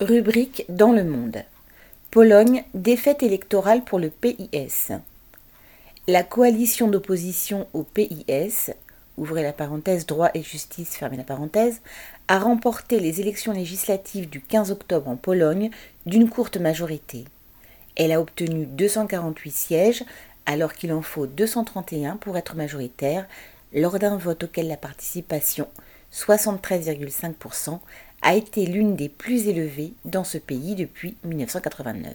Rubrique dans le monde. Pologne, défaite électorale pour le PIS. La coalition d'opposition au PIS, ouvrez la parenthèse droit et justice, fermez la parenthèse, a remporté les élections législatives du 15 octobre en Pologne d'une courte majorité. Elle a obtenu 248 sièges alors qu'il en faut 231 pour être majoritaire lors d'un vote auquel la participation, 73,5%, a été l'une des plus élevées dans ce pays depuis 1989.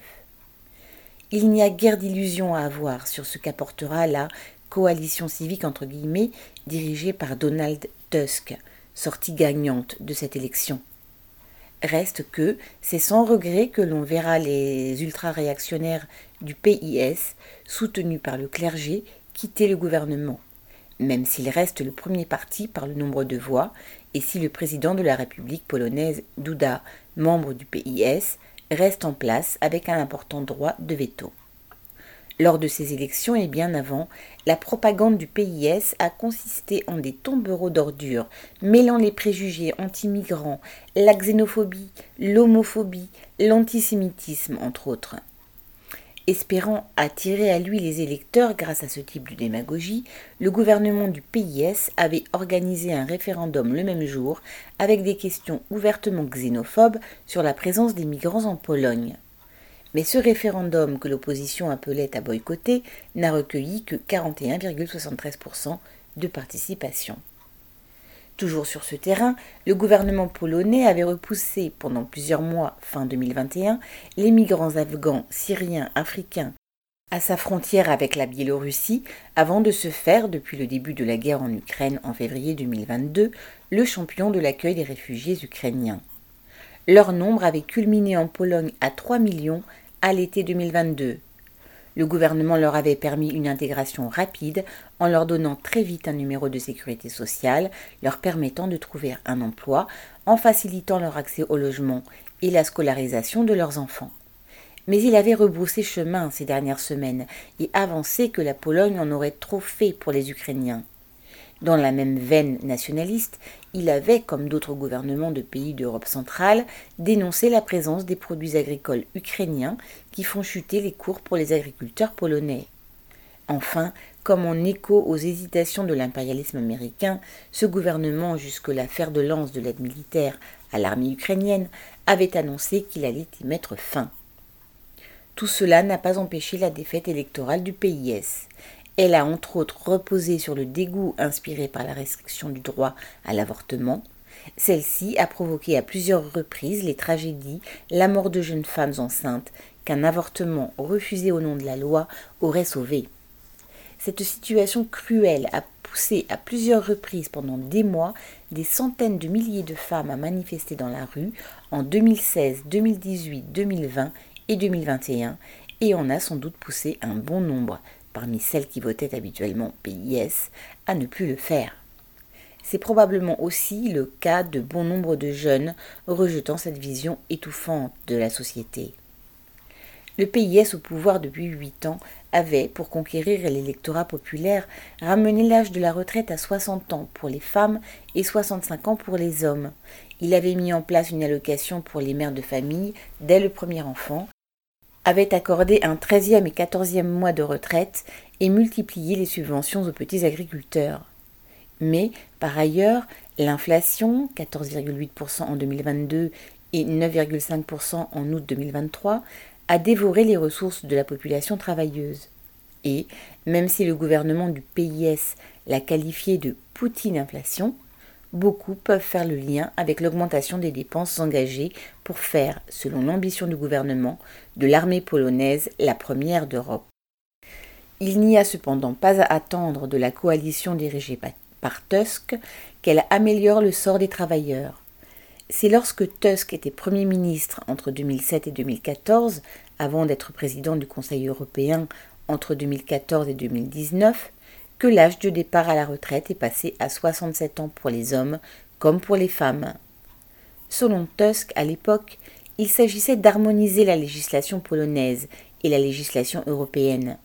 Il n'y a guère d'illusions à avoir sur ce qu'apportera la coalition civique entre guillemets dirigée par Donald Tusk, sortie gagnante de cette élection. Reste que c'est sans regret que l'on verra les ultra-réactionnaires du PIS, soutenus par le clergé, quitter le gouvernement même s'il reste le premier parti par le nombre de voix, et si le président de la République polonaise, Duda, membre du PIS, reste en place avec un important droit de veto. Lors de ces élections et bien avant, la propagande du PIS a consisté en des tombereaux d'ordures, mêlant les préjugés anti-migrants, la xénophobie, l'homophobie, l'antisémitisme, entre autres. Espérant attirer à lui les électeurs grâce à ce type de démagogie, le gouvernement du PIS avait organisé un référendum le même jour avec des questions ouvertement xénophobes sur la présence des migrants en Pologne. Mais ce référendum que l'opposition appelait à boycotter n'a recueilli que 41,73% de participation. Toujours sur ce terrain, le gouvernement polonais avait repoussé pendant plusieurs mois, fin 2021, les migrants afghans, syriens, africains à sa frontière avec la Biélorussie avant de se faire, depuis le début de la guerre en Ukraine en février 2022, le champion de l'accueil des réfugiés ukrainiens. Leur nombre avait culminé en Pologne à 3 millions à l'été 2022, le gouvernement leur avait permis une intégration rapide en leur donnant très vite un numéro de sécurité sociale, leur permettant de trouver un emploi, en facilitant leur accès au logement et la scolarisation de leurs enfants. Mais il avait rebroussé chemin ces dernières semaines et avancé que la Pologne en aurait trop fait pour les Ukrainiens. Dans la même veine nationaliste, il avait, comme d'autres gouvernements de pays d'Europe centrale, dénoncé la présence des produits agricoles ukrainiens qui font chuter les cours pour les agriculteurs polonais. Enfin, comme en écho aux hésitations de l'impérialisme américain, ce gouvernement, jusque-là fer de lance de l'aide militaire à l'armée ukrainienne, avait annoncé qu'il allait y mettre fin. Tout cela n'a pas empêché la défaite électorale du PIS. Elle a entre autres reposé sur le dégoût inspiré par la restriction du droit à l'avortement. Celle-ci a provoqué à plusieurs reprises les tragédies, la mort de jeunes femmes enceintes qu'un avortement refusé au nom de la loi aurait sauvé. Cette situation cruelle a poussé à plusieurs reprises pendant des mois des centaines de milliers de femmes à manifester dans la rue en 2016, 2018, 2020 et 2021 et en a sans doute poussé un bon nombre parmi celles qui votaient habituellement PIS, à ne plus le faire. C'est probablement aussi le cas de bon nombre de jeunes rejetant cette vision étouffante de la société. Le PIS au pouvoir depuis huit ans avait, pour conquérir l'électorat populaire, ramené l'âge de la retraite à 60 ans pour les femmes et 65 ans pour les hommes. Il avait mis en place une allocation pour les mères de famille dès le premier enfant avait accordé un treizième et quatorzième mois de retraite et multiplié les subventions aux petits agriculteurs. Mais, par ailleurs, l'inflation, 14,8% en 2022 et 9,5% en août 2023, a dévoré les ressources de la population travailleuse. Et, même si le gouvernement du PIS l'a qualifié de Poutine-inflation, beaucoup peuvent faire le lien avec l'augmentation des dépenses engagées pour faire, selon l'ambition du gouvernement, de l'armée polonaise la première d'Europe. Il n'y a cependant pas à attendre de la coalition dirigée par Tusk qu'elle améliore le sort des travailleurs. C'est lorsque Tusk était Premier ministre entre 2007 et 2014, avant d'être président du Conseil européen entre 2014 et 2019, que l'âge de départ à la retraite est passé à 67 ans pour les hommes comme pour les femmes. Selon Tusk, à l'époque, il s'agissait d'harmoniser la législation polonaise et la législation européenne.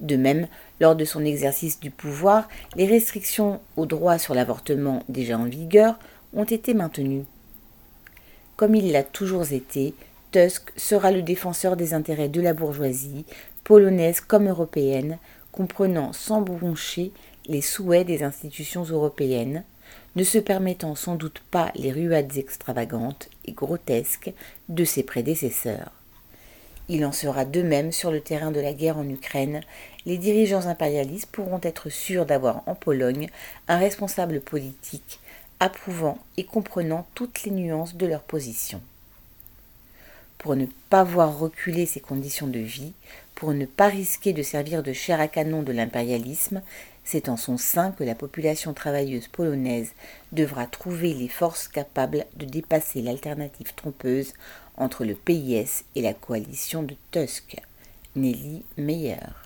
De même, lors de son exercice du pouvoir, les restrictions au droit sur l'avortement déjà en vigueur ont été maintenues. Comme il l'a toujours été, Tusk sera le défenseur des intérêts de la bourgeoisie, polonaise comme européenne, comprenant sans broncher les souhaits des institutions européennes, ne se permettant sans doute pas les ruades extravagantes et grotesques de ses prédécesseurs. Il en sera de même sur le terrain de la guerre en Ukraine. Les dirigeants impérialistes pourront être sûrs d'avoir en Pologne un responsable politique approuvant et comprenant toutes les nuances de leur position. Pour ne pas voir reculer ses conditions de vie, pour ne pas risquer de servir de chair à canon de l'impérialisme, c'est en son sein que la population travailleuse polonaise devra trouver les forces capables de dépasser l'alternative trompeuse entre le PIS et la coalition de Tusk. Nelly Meyer.